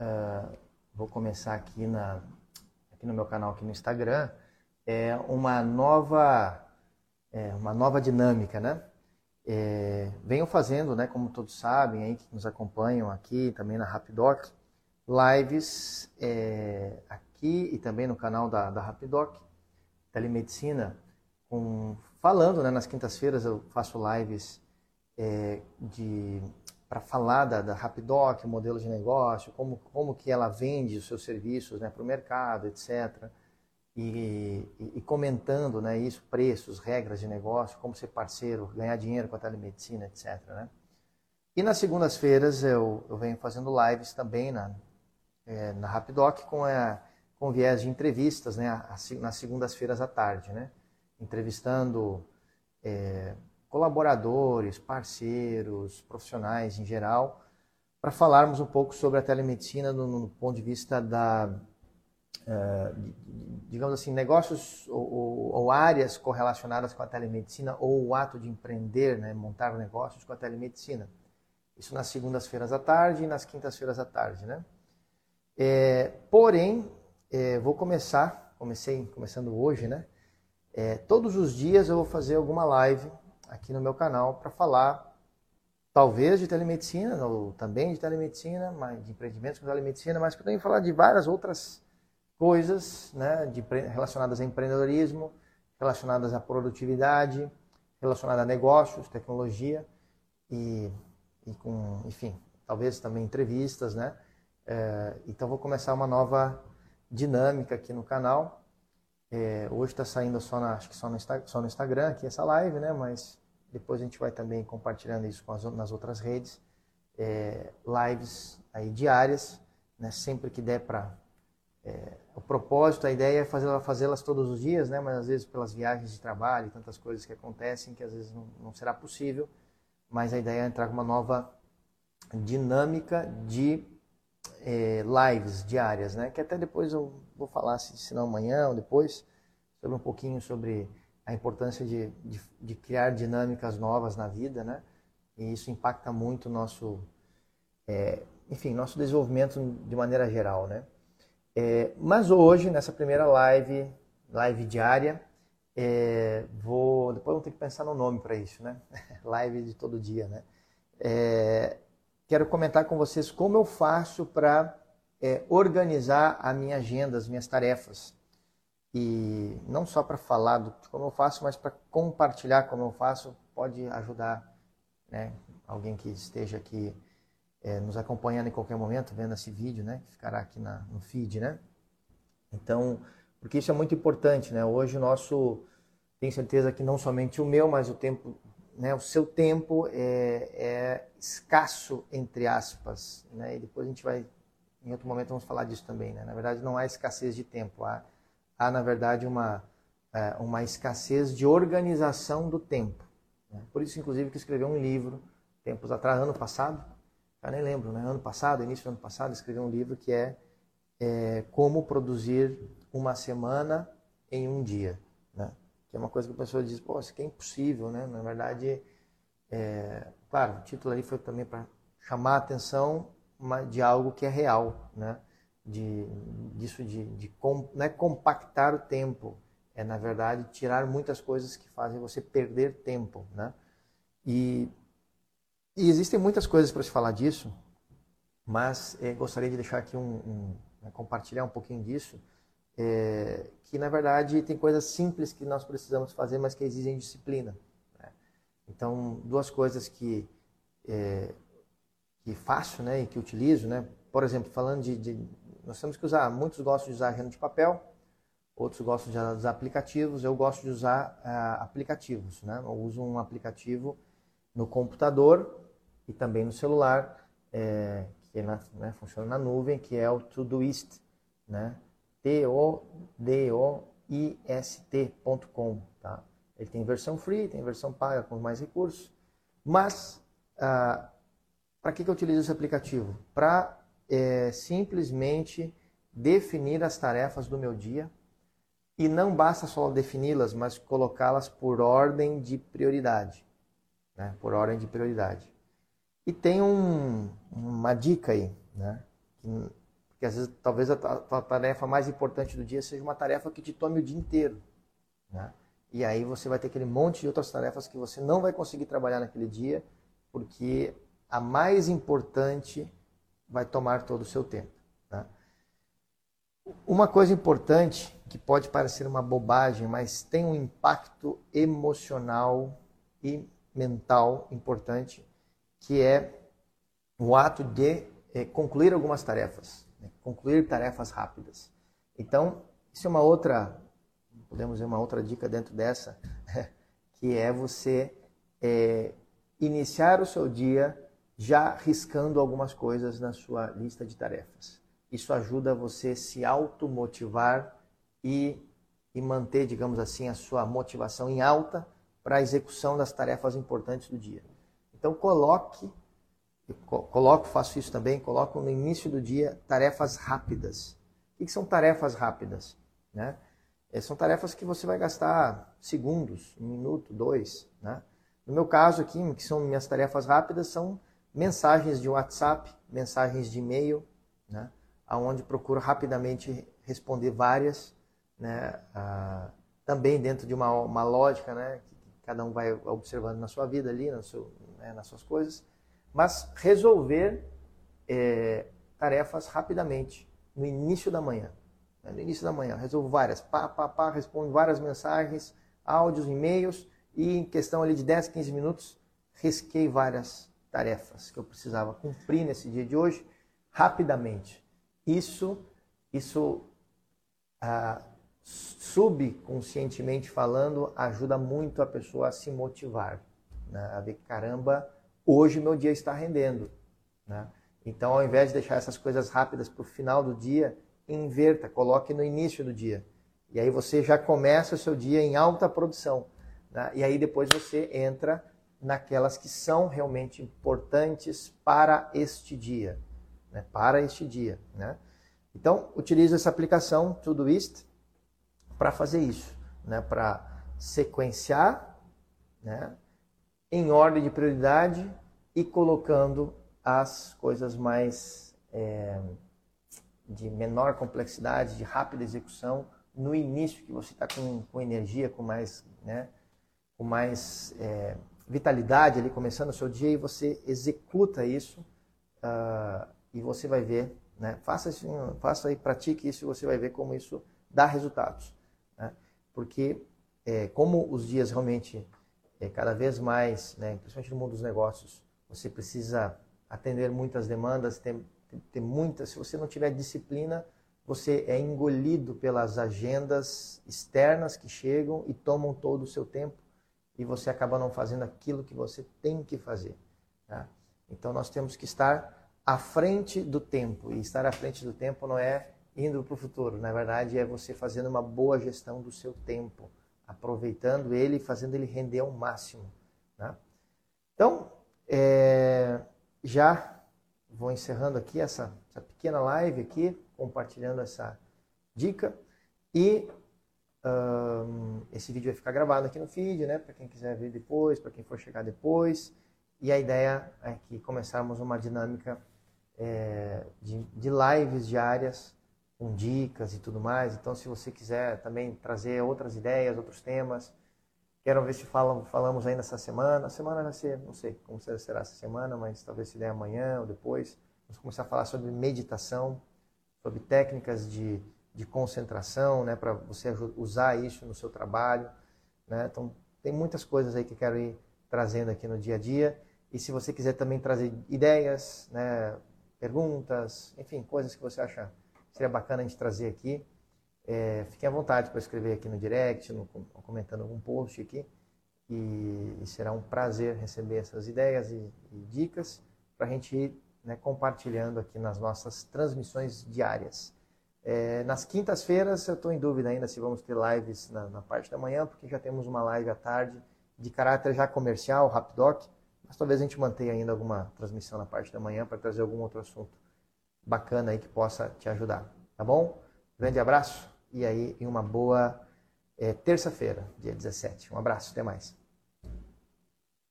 uh, vou começar aqui, na, aqui no meu canal, aqui no Instagram, é uma nova, é, uma nova dinâmica, né? É, venho fazendo, né, como todos sabem, aí que nos acompanham aqui, também na Rapidoc, lives é, aqui e também no canal da, da Rapidoc, Telemedicina, com, falando, né, nas quintas-feiras eu faço lives é, de para falar da, da Rapidoc, modelo de negócio, como, como que ela vende os seus serviços né, para o mercado, etc. E, e, e, comentando né, isso, preços, regras de negócio, como ser parceiro, ganhar dinheiro com a telemedicina, etc. Né? E nas segundas-feiras eu, eu venho fazendo lives também na, é, na Rapidoc com, a, com viés de entrevistas né, nas segundas-feiras à tarde, né? entrevistando é, colaboradores, parceiros, profissionais em geral, para falarmos um pouco sobre a telemedicina no, no ponto de vista da, uh, digamos assim, negócios ou, ou, ou, áreas correlacionadas com a telemedicina ou o ato de empreender, né, montar negócios com a telemedicina. Isso nas segundas-feiras à tarde e nas quintas-feiras à tarde, né? É, porém, é, vou começar, comecei começando hoje, né? É, todos os dias eu vou fazer alguma live aqui no meu canal para falar talvez de telemedicina, ou também de telemedicina, mas de empreendimentos com telemedicina, mas também falar de várias outras coisas né, de, relacionadas a empreendedorismo, relacionadas à produtividade, relacionadas a negócios, tecnologia e, e com, enfim, talvez também entrevistas, né? É, então vou começar uma nova dinâmica aqui no canal é, hoje está saindo só, na, acho que só no, só no Instagram aqui essa live, né? Mas depois a gente vai também compartilhando isso as, nas outras redes. É, lives aí diárias, né? Sempre que der para é, o propósito, a ideia é fazê-las fazê todos os dias, né? Mas às vezes pelas viagens de trabalho, tantas coisas que acontecem que às vezes não, não será possível. Mas a ideia é entrar com uma nova dinâmica de é, lives diárias, né? Que até depois eu vou falar, se não amanhã ou depois, sobre um pouquinho sobre a importância de, de, de, criar dinâmicas novas na vida, né? E isso impacta muito o nosso, é, enfim, nosso desenvolvimento de maneira geral, né? É, mas hoje, nessa primeira live, live diária, é, vou, depois vou ter que pensar no nome para isso, né? live de todo dia, né? Quero comentar com vocês como eu faço para é, organizar a minha agenda, as minhas tarefas. E não só para falar do como eu faço, mas para compartilhar como eu faço, pode ajudar né, alguém que esteja aqui é, nos acompanhando em qualquer momento, vendo esse vídeo, né, ficará aqui na, no feed, né? Então, porque isso é muito importante, né? Hoje o nosso, tenho certeza que não somente o meu, mas o tempo, né, o seu tempo é, é escasso entre aspas, né? E depois a gente vai em outro momento vamos falar disso também. Né? Na verdade, não há escassez de tempo, há, há na verdade, uma, é, uma escassez de organização do tempo. Né? Por isso, inclusive, que escreveu um livro, tempos atrás, ano passado, já nem lembro, né? ano passado, início do ano passado, escreveu um livro que é, é Como Produzir uma Semana em um Dia. Que é uma coisa que a pessoa diz, pô, isso aqui é impossível, né? Na verdade, é... claro, o título ali foi também para chamar a atenção de algo que é real, né? De, disso de, de com, não é compactar o tempo, é na verdade tirar muitas coisas que fazem você perder tempo, né? E, e existem muitas coisas para se falar disso, mas é, gostaria de deixar aqui um, um né, compartilhar um pouquinho disso, é, que na verdade tem coisas simples que nós precisamos fazer, mas que exigem disciplina. Né? Então, duas coisas que é, que faço né, e que utilizo, né? Por exemplo, falando de, de, Nós temos que usar. Muitos gostam de usar agenda de papel, outros gostam de usar aplicativos. Eu gosto de usar uh, aplicativos, né? Eu uso um aplicativo no computador e também no celular, é, que é na, né, funciona na nuvem, que é o Todoist, né? T-O-D-O-I-S-T.com, tá? Ele tem versão free, tem versão paga com mais recursos, mas uh, para que, que eu utilizo esse aplicativo? Para é, simplesmente definir as tarefas do meu dia e não basta só defini-las, mas colocá-las por ordem de prioridade. Né? Por ordem de prioridade. E tem um, uma dica aí, né? Porque às vezes talvez a tua tarefa mais importante do dia seja uma tarefa que te tome o dia inteiro. Né? E aí você vai ter aquele monte de outras tarefas que você não vai conseguir trabalhar naquele dia, porque a mais importante vai tomar todo o seu tempo. Né? Uma coisa importante, que pode parecer uma bobagem, mas tem um impacto emocional e mental importante, que é o ato de é, concluir algumas tarefas? Concluir tarefas rápidas. Então, isso é uma outra, podemos dizer uma outra dica dentro dessa, que é você é, iniciar o seu dia já riscando algumas coisas na sua lista de tarefas. Isso ajuda você se automotivar e, e manter, digamos assim, a sua motivação em alta para a execução das tarefas importantes do dia. Então coloque, eu coloco, faço isso também, coloco no início do dia tarefas rápidas. O que são tarefas rápidas? Né? É, são tarefas que você vai gastar segundos, um minuto, dois. Né? No meu caso aqui, que são minhas tarefas rápidas, são mensagens de WhatsApp, mensagens de e-mail, né? aonde procuro rapidamente responder várias, né? Ah, também dentro de uma, uma lógica, né? que cada um vai observando na sua vida ali, seu, né? nas suas coisas, mas resolver é, tarefas rapidamente, no início da manhã. Né? No início da manhã, resolvo várias, pá, pá, pá, respondo várias mensagens, áudios, e-mails, e em questão ali de 10, 15 minutos, risquei várias tarefas que eu precisava cumprir nesse dia de hoje rapidamente. Isso, isso ah, subconscientemente falando, ajuda muito a pessoa a se motivar, né? a ver caramba, hoje meu dia está rendendo. Né? Então, ao invés de deixar essas coisas rápidas para o final do dia, inverta, coloque no início do dia. E aí você já começa o seu dia em alta produção. Né? E aí depois você entra naquelas que são realmente importantes para este dia, né? para este dia, né? Então, utilizo essa aplicação Todoist para fazer isso, né? Para sequenciar, né? Em ordem de prioridade e colocando as coisas mais é, de menor complexidade, de rápida execução no início que você está com, com energia, com mais, né? Com mais é, vitalidade ali, começando o seu dia, e você executa isso uh, e você vai ver, né? faça, isso, faça e pratique isso e você vai ver como isso dá resultados. Né? Porque é, como os dias realmente, é, cada vez mais, né, principalmente no mundo dos negócios, você precisa atender muitas demandas, ter, ter muitas, se você não tiver disciplina, você é engolido pelas agendas externas que chegam e tomam todo o seu tempo e você acaba não fazendo aquilo que você tem que fazer. Tá? Então nós temos que estar à frente do tempo. E estar à frente do tempo não é indo para o futuro. Na verdade, é você fazendo uma boa gestão do seu tempo, aproveitando ele e fazendo ele render ao máximo. Tá? Então, é, já vou encerrando aqui essa, essa pequena live aqui, compartilhando essa dica. E um, esse vídeo vai ficar gravado aqui no feed, né? Para quem quiser ver depois, para quem for chegar depois. E a ideia é que começarmos uma dinâmica é, de, de lives diárias com dicas e tudo mais. Então, se você quiser também trazer outras ideias, outros temas, quero ver se falam, falamos ainda essa semana. A semana vai ser, não sei como será essa semana, mas talvez se der amanhã ou depois. Vamos começar a falar sobre meditação, sobre técnicas de de concentração, né, para você usar isso no seu trabalho. Né? Então, tem muitas coisas aí que quero ir trazendo aqui no dia a dia. E se você quiser também trazer ideias, né, perguntas, enfim, coisas que você achar seria bacana a gente trazer aqui, é, fiquem à vontade para escrever aqui no direct, no, comentando algum post aqui. E, e, será um prazer receber essas ideias e, e dicas para a gente ir né, compartilhando aqui nas nossas transmissões diárias. É, nas quintas-feiras eu estou em dúvida ainda se vamos ter lives na, na, parte da manhã, porque já temos uma live à tarde de caráter já comercial, Rapidoc, mas talvez a gente mantenha ainda alguma transmissão na parte da manhã para trazer algum outro assunto bacana aí que possa te ajudar, tá bom? Grande abraço e aí em uma boa é, terça-feira, dia 17. Um abraço, até mais.